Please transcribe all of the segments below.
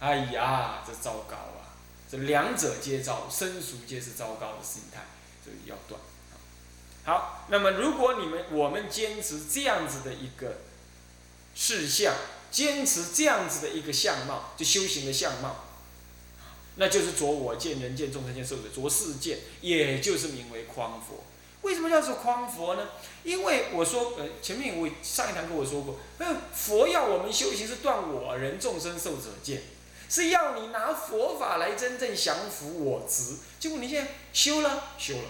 哎呀，这糟糕啊！这两者皆糟，生熟皆是糟糕的心态，所以要断。好，那么如果你们我们坚持这样子的一个事项，坚持这样子的一个相貌，就修行的相貌，那就是着我见、人见、众生见、寿者，着世见，也就是名为匡佛。为什么叫做匡佛呢？因为我说，呃，前面我上一堂跟我说过，那佛要我们修行是断我人众生寿者见，是要你拿佛法来真正降服我执。结果你现在修了，修了，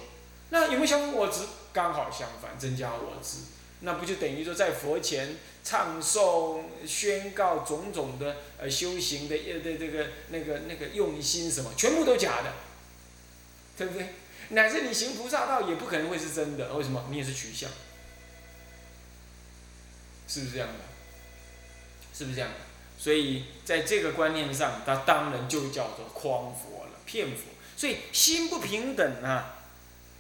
那有没有降服我执？刚好相反，增加我执。那不就等于说在佛前唱诵、宣告种种的呃修行的呃的这个那个那个用心什么，全部都假的，对不对？乃至你行菩萨道也不可能会是真的，为什么？你也是取向，是不是这样的？是不是这样的？所以在这个观念上，他当然就叫做诓佛了，骗佛。所以心不平等啊，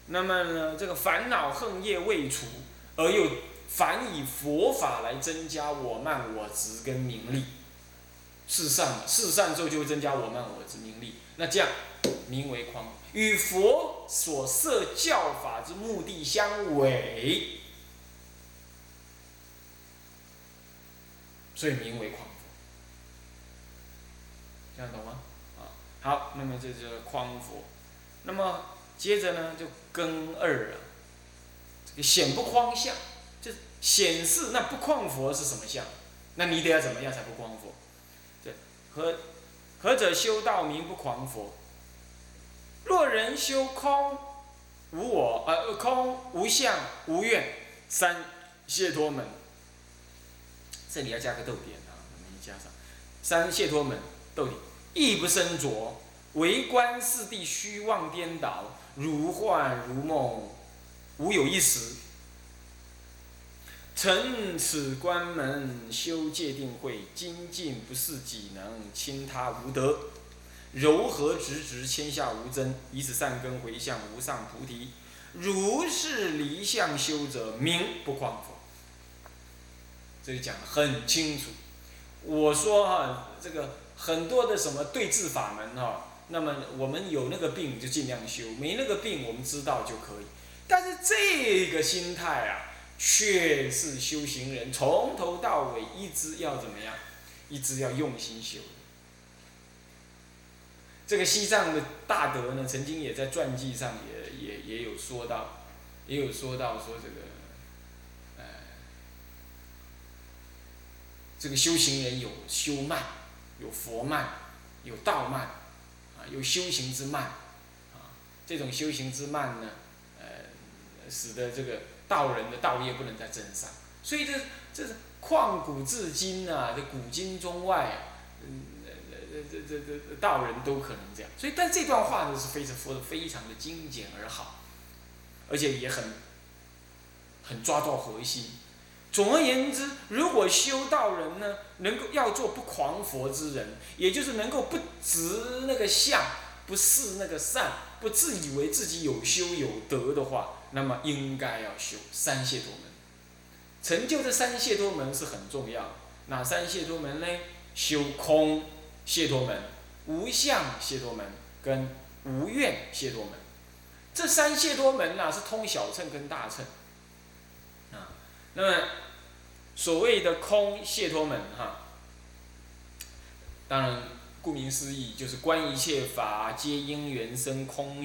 那么呢，这个烦恼恨业未除，而又反以佛法来增加我慢我执跟名利，世善世善之后就会增加我慢我执名利，那这样名为诓。与佛所设教法之目的相违，所以名为诳佛。这样懂吗？啊，好，那么这就是诳佛。那么接着呢，就根二啊，这个显不诳相，就显示那不诳佛是什么相？那你得要怎么样才不诳佛？对，何何者修道名不诳佛？若人修空无我，呃，空无相无愿三解脱门，这里要加个逗点啊，我们加上三解脱门逗点，亦不生着，唯观四谛虚妄颠倒，如幻如梦，无有一时。乘此关门修戒定慧，精进不是己能，轻他无德。柔和直直，天下无争；以此善根回向无上菩提。如是离相修者，名不诳佛。这里讲的很清楚。我说哈，这个很多的什么对治法门哈，那么我们有那个病就尽量修，没那个病我们知道就可以。但是这个心态啊，却是修行人从头到尾一直要怎么样，一直要用心修。这个西藏的大德呢，曾经也在传记上也也也有说到，也有说到说这个，呃，这个修行人有修慢，有佛慢，有道慢，啊，有修行之慢，啊，这种修行之慢呢，呃，使得这个道人的道业不能再增上，所以这这是旷古至今啊，这古今中外，啊嗯。这这这道人都可能这样，所以但这段话呢是非常说的非常的精简而好，而且也很很抓到核心。总而言之，如果修道人呢，能够要做不狂佛之人，也就是能够不执那个相，不视那个善，不自以为自己有修有德的话，那么应该要修三解脱门。成就这三解脱门是很重要。哪三解脱门呢？修空。解脱门、无相解脱门跟无愿解脱门，这三解脱门呐是通小乘跟大乘，啊，那么所谓的空解脱门哈，当然顾名思义就是观一切法皆因缘生空，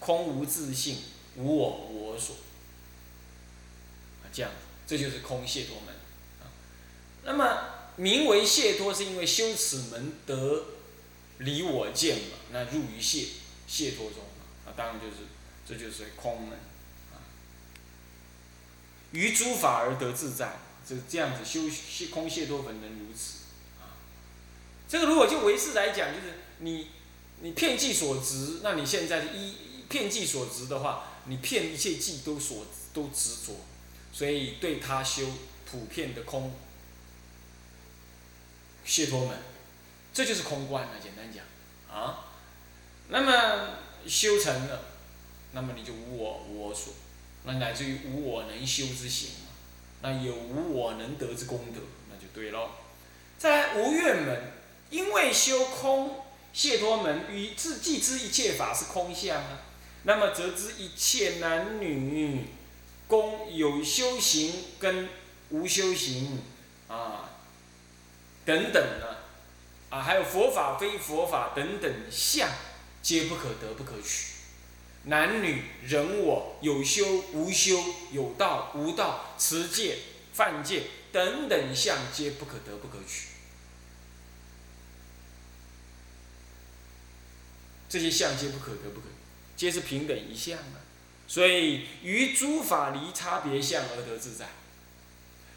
空无自性，无我我所，啊这样，这就是空解脱门，啊，那么。名为解脱，是因为修此门得离我见嘛？那入于解解脱中？啊，当然就是这就是空门啊。于诸法而得自在，这这样子修解空解脱门能如此啊。这个如果就唯识来讲，就是你你片计所执，那你现在一片计所执的话，你片一切计都所都执着，所以对他修普遍的空。解脱门，这就是空观了。简单讲，啊，那么修成了，那么你就无我无我所，那乃至于无我能修之行，那有无我能得之功德，那就对喽。再来无愿门，因为修空解脱门与自既知一切法是空相啊，那么则知一切男女公有修行跟无修行啊等等呢啊，还有佛法非佛法等等相，皆不可得不可取。男女人我有修无修，有道无道，持戒犯戒等等相，皆不可得不可取。这些相皆不可得不可，皆是平等一相啊。所以于诸法离差别相而得自在。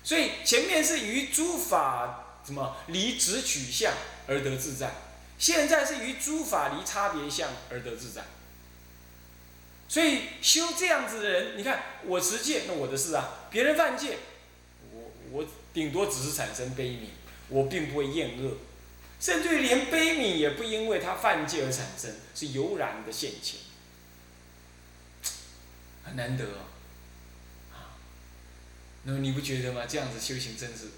所以前面是于诸法什么离执取相而得自在，现在是于诸法离差别相而得自在。所以修这样子的人，你看我持戒，那我的事啊；别人犯戒，我我顶多只是产生悲悯，我并不会厌恶，甚至于连悲悯也不因为他犯戒而产生，是油然的现前，很难得。啊，那么你不觉得吗？这样子修行真是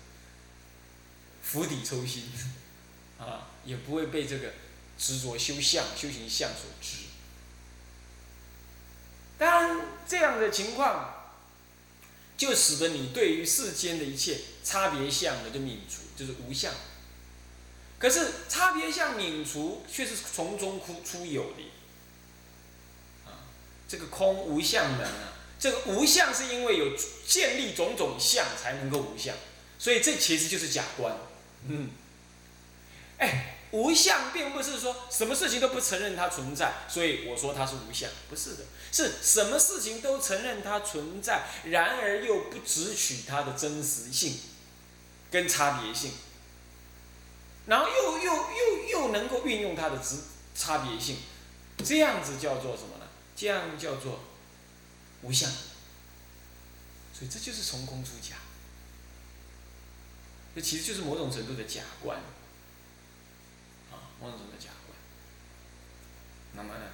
釜底抽薪，啊，也不会被这个执着修相、修行相所执。当然，这样的情况，就使得你对于世间的一切差别相的就泯除，就是无相。可是差别相泯除，却是从中出出有的。啊，这个空无相门啊，这个无相是因为有建立种种相才能够无相，所以这其实就是假观。嗯，哎。无相并不是说什么事情都不承认它存在，所以我说它是无相，不是的，是什么事情都承认它存在，然而又不只取它的真实性跟差别性，然后又又又又能够运用它的值差别性，这样子叫做什么呢？这样叫做无相，所以这就是从空出假，这其实就是某种程度的假观。某种的假观，那么呢，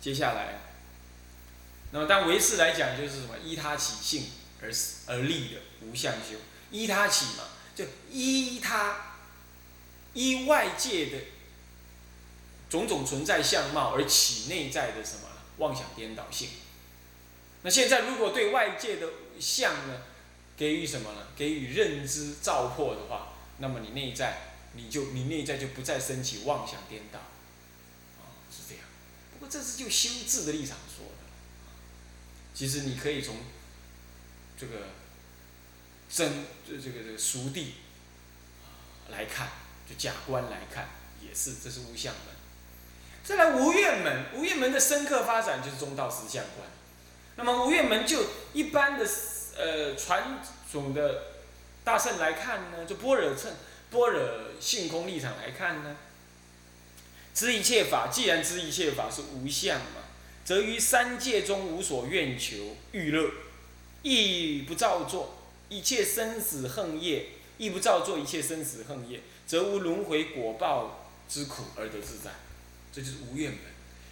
接下来，那么当唯识来讲，就是什么依他起性而而立的无相修，依他起嘛，就依他依外界的种种存在相貌而起内在的什么妄想颠倒性。那现在如果对外界的相呢，给予什么呢？给予认知照破的话，那么你内在。你就你内在就不再升起妄想颠倒，啊，是这样。不过这是就修治的立场说的，其实你可以从这个真这这个这个熟地来看，就假观来看，也是这是无相门。再来无愿门，无愿门的深刻发展就是中道实相观。那么无愿门就一般的呃传统的大圣来看呢，就般若乘。般若性空立场来看呢，知一切法，既然知一切法是无相嘛，则于三界中无所愿求欲乐，亦不造作一切生死恨业，亦不造作一切生死恨业，则无轮回果报之苦而得自在，这就是无愿门。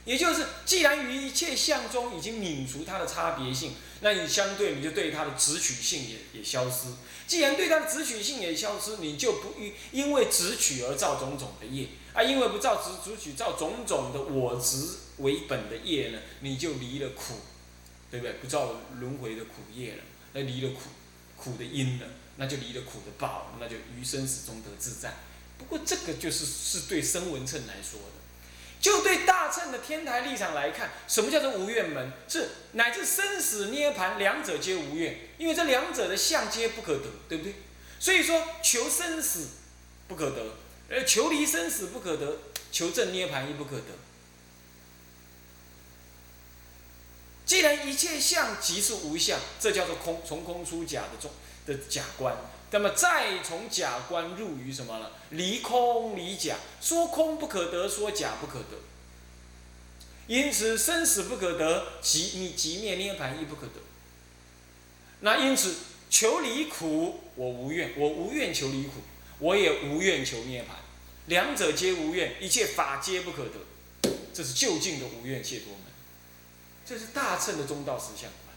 也就是，既然于一切相中已经泯除它的差别性，那你相对你就对它的执取性也也消失。既然对它的执取性也消失，你就不因因为执取而造种种的业，啊，因为不造执执取造种种的我执为本的业呢，你就离了苦，对不对？不造轮回的苦业了，那离了苦苦的因了，那就离了苦的报，那就于生死中得自在。不过这个就是是对声闻乘来说的。就对大乘的天台立场来看，什么叫做无愿门？是乃至生死涅盘两者皆无愿，因为这两者的相皆不可得，对不对？所以说求生死不可得，而求离生死不可得，求证涅盘亦不可得。既然一切相即是无相，这叫做空，从空出假的中的假观。那么再从假观入于什么呢？离空离假，说空不可得，说假不可得。因此生死不可得，即你即灭涅盘亦不可得。那因此求离苦，我无愿，我无愿求离苦，我也无愿求涅盘，两者皆无愿，一切法皆不可得。这是就近的无愿解脱门，这是大乘的中道实相观。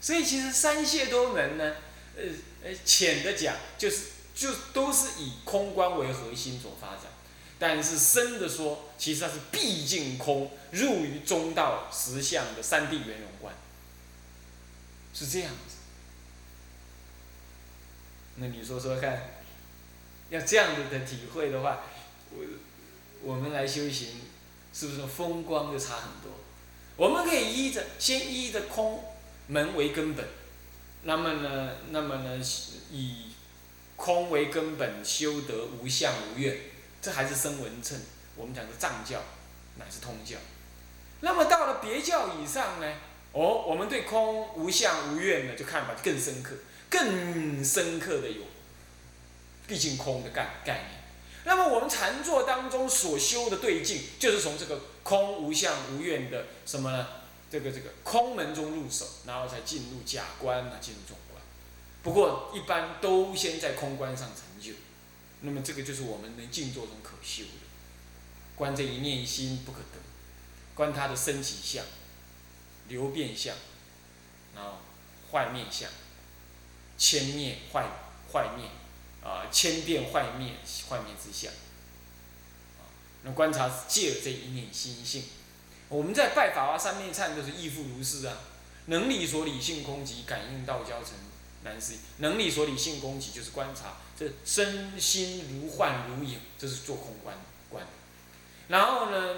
所以其实三解脱门呢？呃呃，浅的讲就是就都是以空观为核心所发展，但是深的说，其实它是毕竟空，入于中道实相的三谛圆融观，是这样子。那你说说看，要这样子的体会的话，我我们来修行，是不是风光就差很多？我们可以依着先依着空门为根本，那么呢，那么呢，以空为根本修得无相无愿，这还是声闻称。我们讲的藏教乃是通教。那么到了别教以上呢？哦，我们对空无相无愿呢，就看法更深刻。更深刻的有，毕竟空的概概念。那么我们禅坐当中所修的对境，就是从这个空无相无愿的什么呢？这个这个空门中入手，然后才进入假观啊，进入中观。不过一般都先在空观上成就。那么这个就是我们能静坐中可修的。观这一念心不可得，观他的升起相、流变相，然后坏面相。千灭坏坏灭，啊，千变坏灭坏灭之相，那观察借这一念心性，我们在拜法华三昧忏都是亦复如是啊。能力所理性空寂，感应道交成难思议。能力所理性空寂就是观察这身心如幻如影，这是做空观观。然后呢，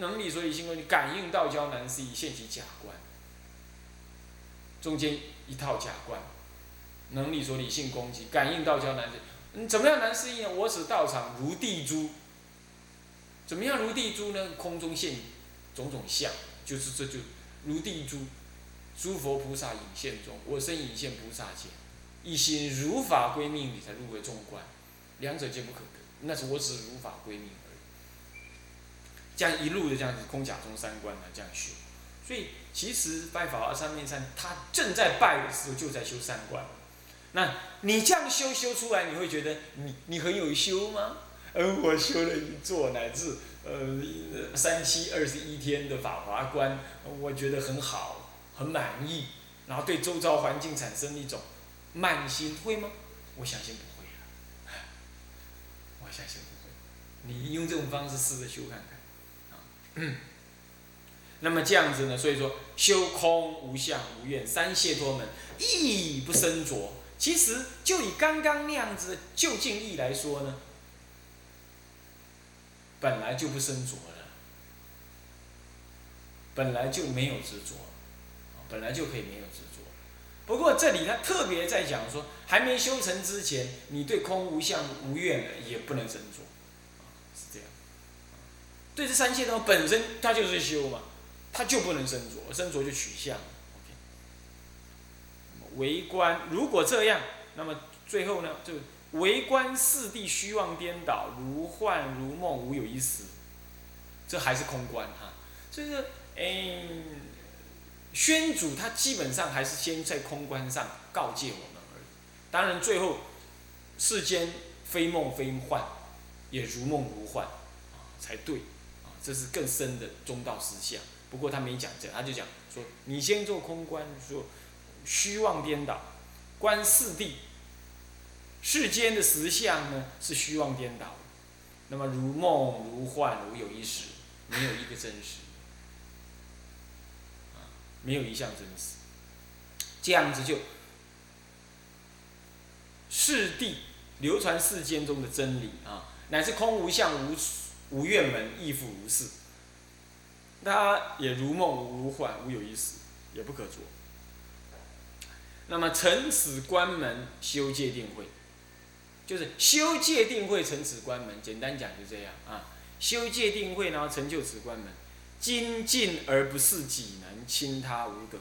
能力所理性空寂，感应道交难思议，现起假观，中间一套假观。能力所理性攻击，感应道交难思嗯，怎么样难思议呢？我使道场如地珠。怎么样如地珠呢？空中现种种相，就是这就如地珠，诸佛菩萨引现中，我身引现菩萨前，一心如法归命，你才入为中观，两者皆不可得。那是我只如法归命而已。这样一路的这样子空假中三观呢，这样修。所以其实拜法华三面三，他正在拜的时候就在修三观。那你这样修修出来，你会觉得你你很有修吗？而我修了一座乃至呃三七二十一天的法华观，我觉得很好，很满意，然后对周遭环境产生一种慢心，会吗？我相信不会，我相信不会。你用这种方式试着修看看，啊，那么这样子呢？所以说修空无相无愿三解脱门，亦不生着。其实，就以刚刚那样子的就近义来说呢，本来就不生着了，本来就没有执着，本来就可以没有执着。不过这里他特别在讲说，还没修成之前，你对空无相无愿的也不能生着，是这样。对这三界东本身它就是修嘛，它就不能生着，生着就取相。为观，如果这样，那么最后呢，就为观四谛虚妄颠倒，如幻如梦，无有一实，这还是空观哈。所以说，哎，宣主他基本上还是先在空观上告诫我们而已。当然，最后世间非梦非幻，也如梦如幻啊，才对啊，这是更深的中道思想。不过他没讲这，他就讲说，你先做空观说。虚妄颠倒，观四谛，世间的实相呢是虚妄颠倒，那么如梦如幻如有一时，没有一个真实，啊，没有一项真实，这样子就世谛流传世间中的真理啊，乃至空无相无无愿门亦复如是，它也如梦如幻无有一时，也不可着。那么成此关门修戒定慧，就是修戒定慧成此关门。简单讲就这样啊，修戒定慧，然后成就此关门，精进而不是己能，亲他无德。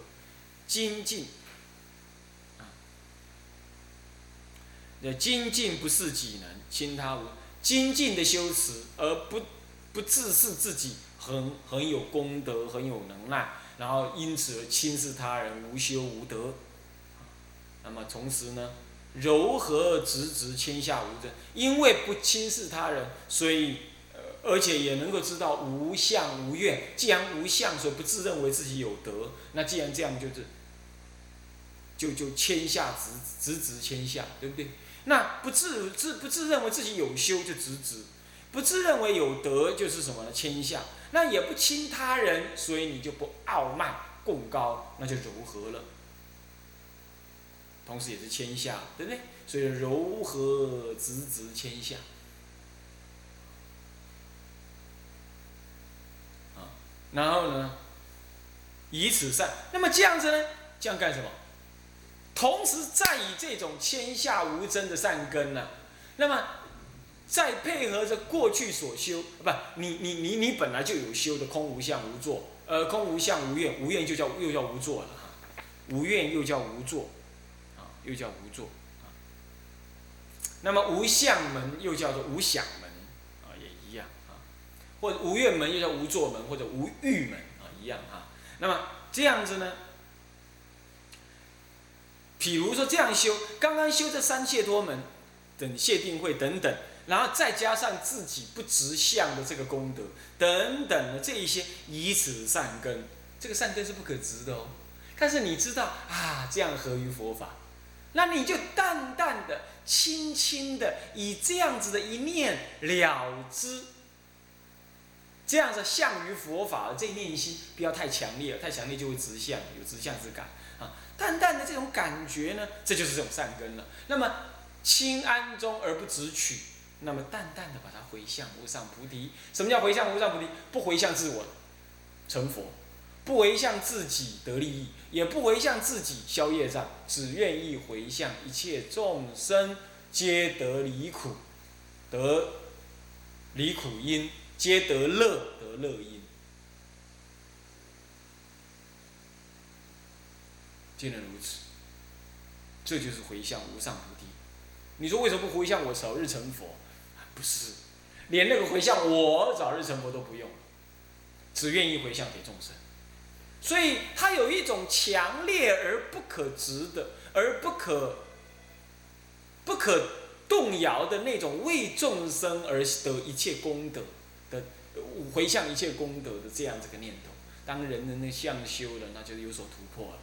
精进啊，那精进不是己能，亲他无精进的修持，而不不自视自己很很有功德，很有能耐，然后因此而轻视他人，无修无德。那么同时呢，柔和直直，天下无争。因为不轻视他人，所以呃，而且也能够知道无相无愿。既然无相，所以不自认为自己有德。那既然这样，就是就就天下直直直天下，对不对？那不自自不自认为自己有修，就直直不自认为有德就是什么呢？谦下，那也不轻他人，所以你就不傲慢共高，那就柔和了。同时也是谦下，对不对？所以柔和直直谦下。啊，然后呢，以此善，那么这样子呢？这样干什么？同时再以这种天下无争的善根呢，那么再配合着过去所修，不，你你你你本来就有修的空无相无作，呃，空无相无愿，无愿就叫又叫无作了哈，无愿又叫无作，又叫无作，啊，那么无相门又叫做无想门，啊，也一样啊，或者无愿门又叫无作门或者无欲门啊，一样哈，那么这样子呢？比如说这样修，刚刚修这三谢多门，等谢定慧等等，然后再加上自己不直相的这个功德等等的这一些以此善根，这个善根是不可执的哦。但是你知道啊，这样合于佛法，那你就淡淡的、轻轻的以这样子的一念了之，这样子向于佛法的这念心不要太强烈了，太强烈就会直相，有直相之感啊。淡淡的这种感觉呢，这就是这种善根了。那么清安中而不直取，那么淡淡的把它回向无上菩提。什么叫回向无上菩提？不回向自我成佛，不回向自己得利益，也不回向自己消业障，只愿意回向一切众生皆得离苦，得离苦因，皆得乐得乐因。竟然如此，这就是回向无上菩提。你说为什么不回向我早日成佛？不是，连那个回向我早日成佛都不用，只愿意回向给众生。所以他有一种强烈而不可执的，而不可不可动摇的那种为众生而得一切功德的回向一切功德的这样这个念头。当人人的相修了，那就有所突破了。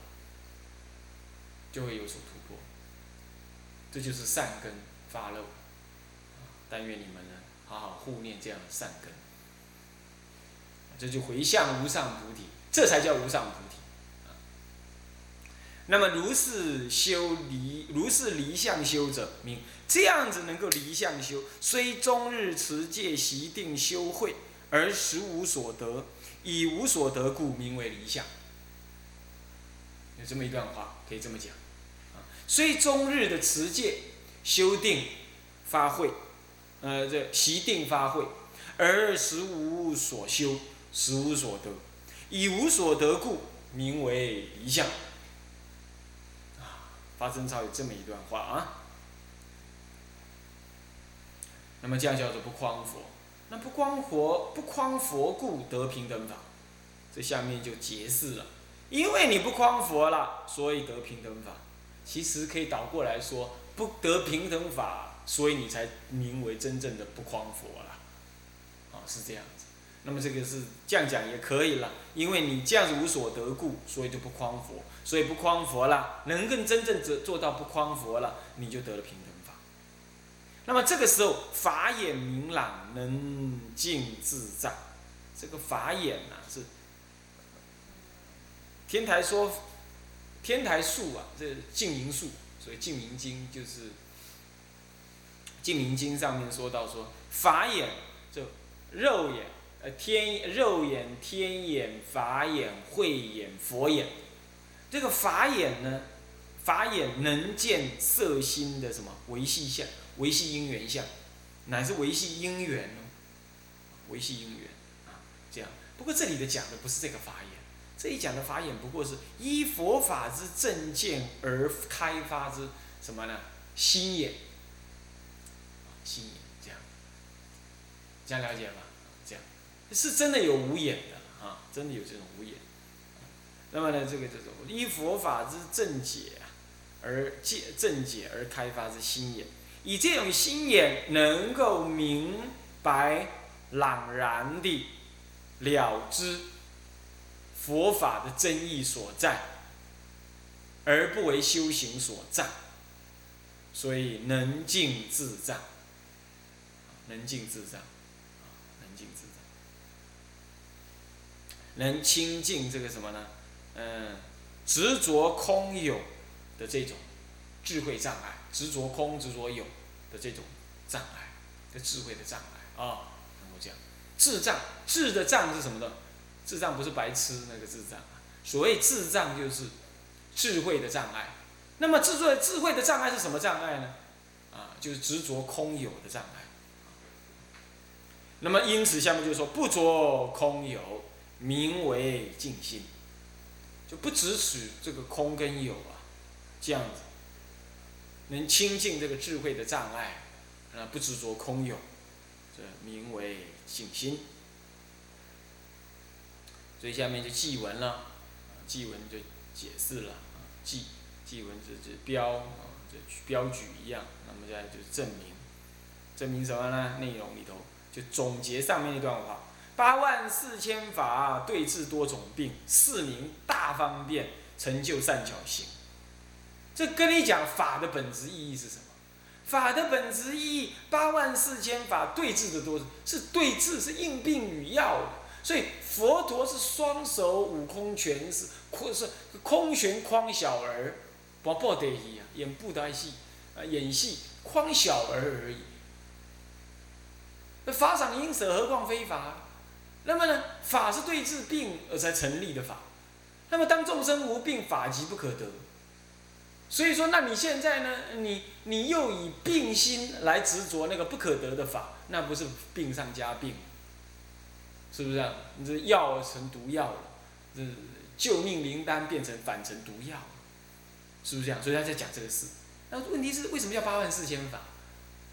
就会有所突破，这就是善根发露。但愿你们呢，好好护念这样的善根，这就回向无上菩提，这才叫无上菩提。那么如是修离，如是离相修者，名这样子能够离相修，虽终日持戒习定修慧，而实无所得，以无所得故，名为离相。有这么一段话，可以这么讲。啊虽终日的持戒、修定、发慧，呃，这习定发慧，而实无所修，实无所得，以无所得故，名为离相。啊，发生超有这么一段话啊。那么这样叫做不诳佛，那不诳佛，不诳佛故得平等法。这下面就解释了，因为你不诳佛了，所以得平等法。其实可以倒过来说，不得平等法，所以你才名为真正的不诳佛了，啊，是这样子。那么这个是这样讲也可以了，因为你这样子无所得故，所以就不诳佛，所以不诳佛了，能更真正做做到不诳佛了，你就得了平等法。那么这个时候法眼明朗，能静自在。这个法眼呐是天台说。天台术啊，这净明术，所以净明经就是净明经上面说到说法眼，就肉眼，呃天肉眼、天眼、法眼、慧眼、佛眼。这个法眼呢，法眼能见色心的什么维系相、维系因缘相，乃是维系因缘哦，维系因缘啊，这样。不过这里的讲的不是这个法眼。这一讲的法眼不过是依佛法之正见而开发之什么呢？心眼，心眼这样，这样了解吗？是真的有无眼的啊，真的有这种无眼。那么呢，这个叫做依佛法之正解而见正解而开发之心眼，以这种心眼能够明白朗然地了知。佛法的真义所在，而不为修行所障，所以能静自障，能静自障。净自在。能清净这个什么呢？嗯，执着空有的这种智慧障碍，执着空、执着有的这种障碍，的智慧的障碍啊，能够这样。智障，智的障是什么呢？智障不是白痴那个智障啊，所谓智障就是智慧的障碍。那么智慧智慧的障碍是什么障碍呢？啊，就是执着空有的障碍。那么因此下面就说不着空有。名为静心，就不只取这个空跟有啊，这样子能清净这个智慧的障碍，啊，不执着空有，这名为静心。所以下面就记文了，记文就解释了，记记文这这标啊，这标举一样，那么现在就是证明，证明什么呢？内容里头就总结上面那段话。八万四千法对治多种病，四名大方便成就善巧行。这跟你讲法的本质意义是什么？法的本质意义，八万四千法对治的多是对治，是应病与药。所以佛陀是双手悟空拳是空是空悬诓小儿，不不得已啊，演布袋戏啊，演戏诓小儿而已。那法赏应舍，何况非法？那么呢，法是对治病而才成立的法。那么当众生无病，法即不可得。所以说，那你现在呢，你你又以病心来执着那个不可得的法，那不是病上加病？是不是啊？你这药成毒药了，这救命灵丹变成反成毒药了，是不是这样？所以他在讲这个事。那问题是为什么要八万四千法？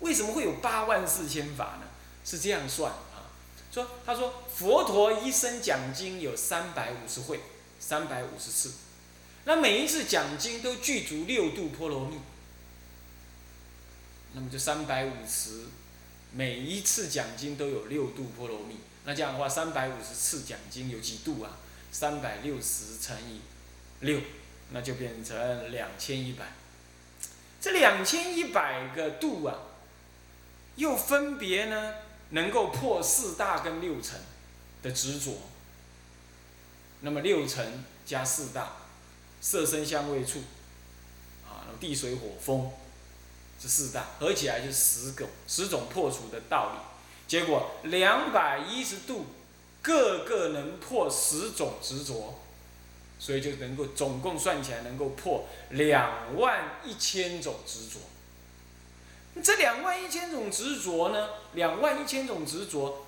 为什么会有八万四千法呢？是这样算。说，他说佛陀一生讲经有三百五十会，三百五十次，那每一次讲经都具足六度波罗蜜，那么就三百五十，每一次讲经都有六度波罗蜜，那这样的话，三百五十次讲经有几度啊？三百六十乘以六，那就变成两千一百。这两千一百个度啊，又分别呢？能够破四大跟六尘的执着，那么六尘加四大，色声香味触，啊，地水火风，这四大合起来就十种十种破除的道理。结果两百一十度，个个能破十种执着，所以就能够总共算起来能够破两万一千种执着。这两万一千种执着呢？两万一千种执着，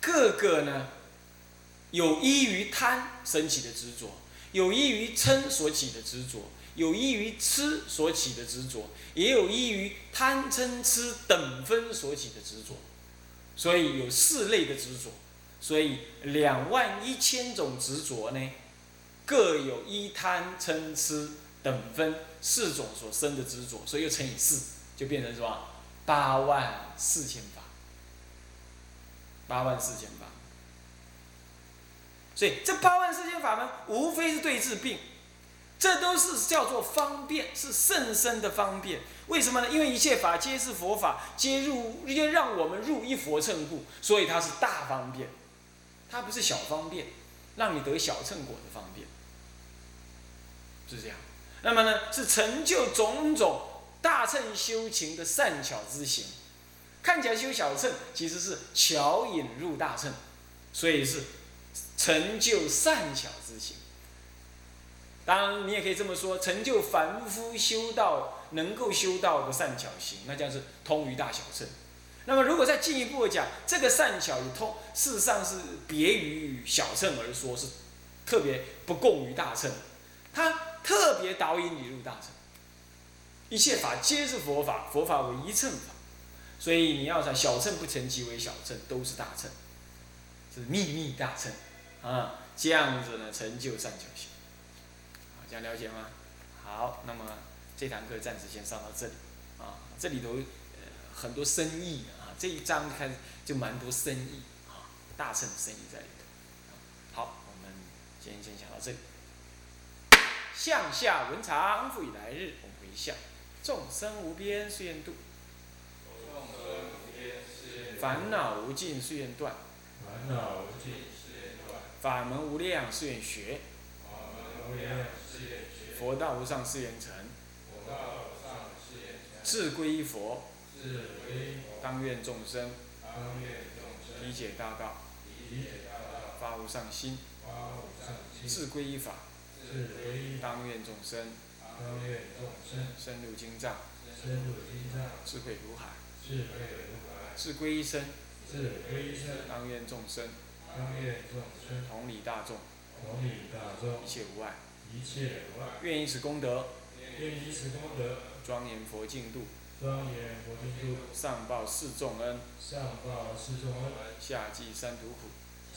各个呢，有依于贪升起的执着，有依于嗔所起的执着，有依于痴所起的执着，也有依于贪嗔痴等分所起的执着，所以有四类的执着。所以两万一千种执着呢，各有一贪嗔痴。等分四种所生的执着，所以又乘以四，就变成什么？八万四千法。八万四千法。所以这八万四千法门，无非是对治病，这都是叫做方便，是甚深的方便。为什么呢？因为一切法皆是佛法，皆入，皆让我们入一佛乘故，所以它是大方便，它不是小方便，让你得小乘果的方便，是这样。那么呢，是成就种种大乘修行的善巧之行，看起来修小乘，其实是巧引入大乘，所以是成就善巧之行。当然，你也可以这么说，成就凡夫修道能够修道的善巧行，那将是通于大小乘。那么，如果再进一步讲，这个善巧与通，事实上是别于小乘而说，是特别不共于大乘，它。特别导引你入大乘，一切法皆是佛法，佛法为一乘法，所以你要想小乘不成即为小乘，都是大乘，是秘密大乘，啊，这样子呢成就善巧行，啊，这样了解吗？好，那么这堂课暂时先上到这里，啊，这里头呃很多深意啊，这一章开就蛮多深意啊，大乘的深意在里头，好，我们今天先讲到这里。向下文长，复以来日，我们回向。众生无边誓愿度。众生无边誓愿烦恼无尽誓愿断，烦恼无尽誓愿断，法门无量誓愿学，法门无量誓愿学，佛道无上誓愿成，佛道无上誓愿成，志归依佛，志归佛，当愿众生。当愿众生。理解大道，理解大道，发无上心，发无上心，志归依法，志归依，当愿众生。当愿众生。深入经藏，深入经藏，智慧如海，智慧如海，志归一生，是归一生，当愿众生。当愿众生。同理大众，同理大众。一，切无碍，一切无碍，愿以此功德。愿以此功德。庄严佛净土，庄严佛净土，上报四重恩，上报四重恩，下济三途苦。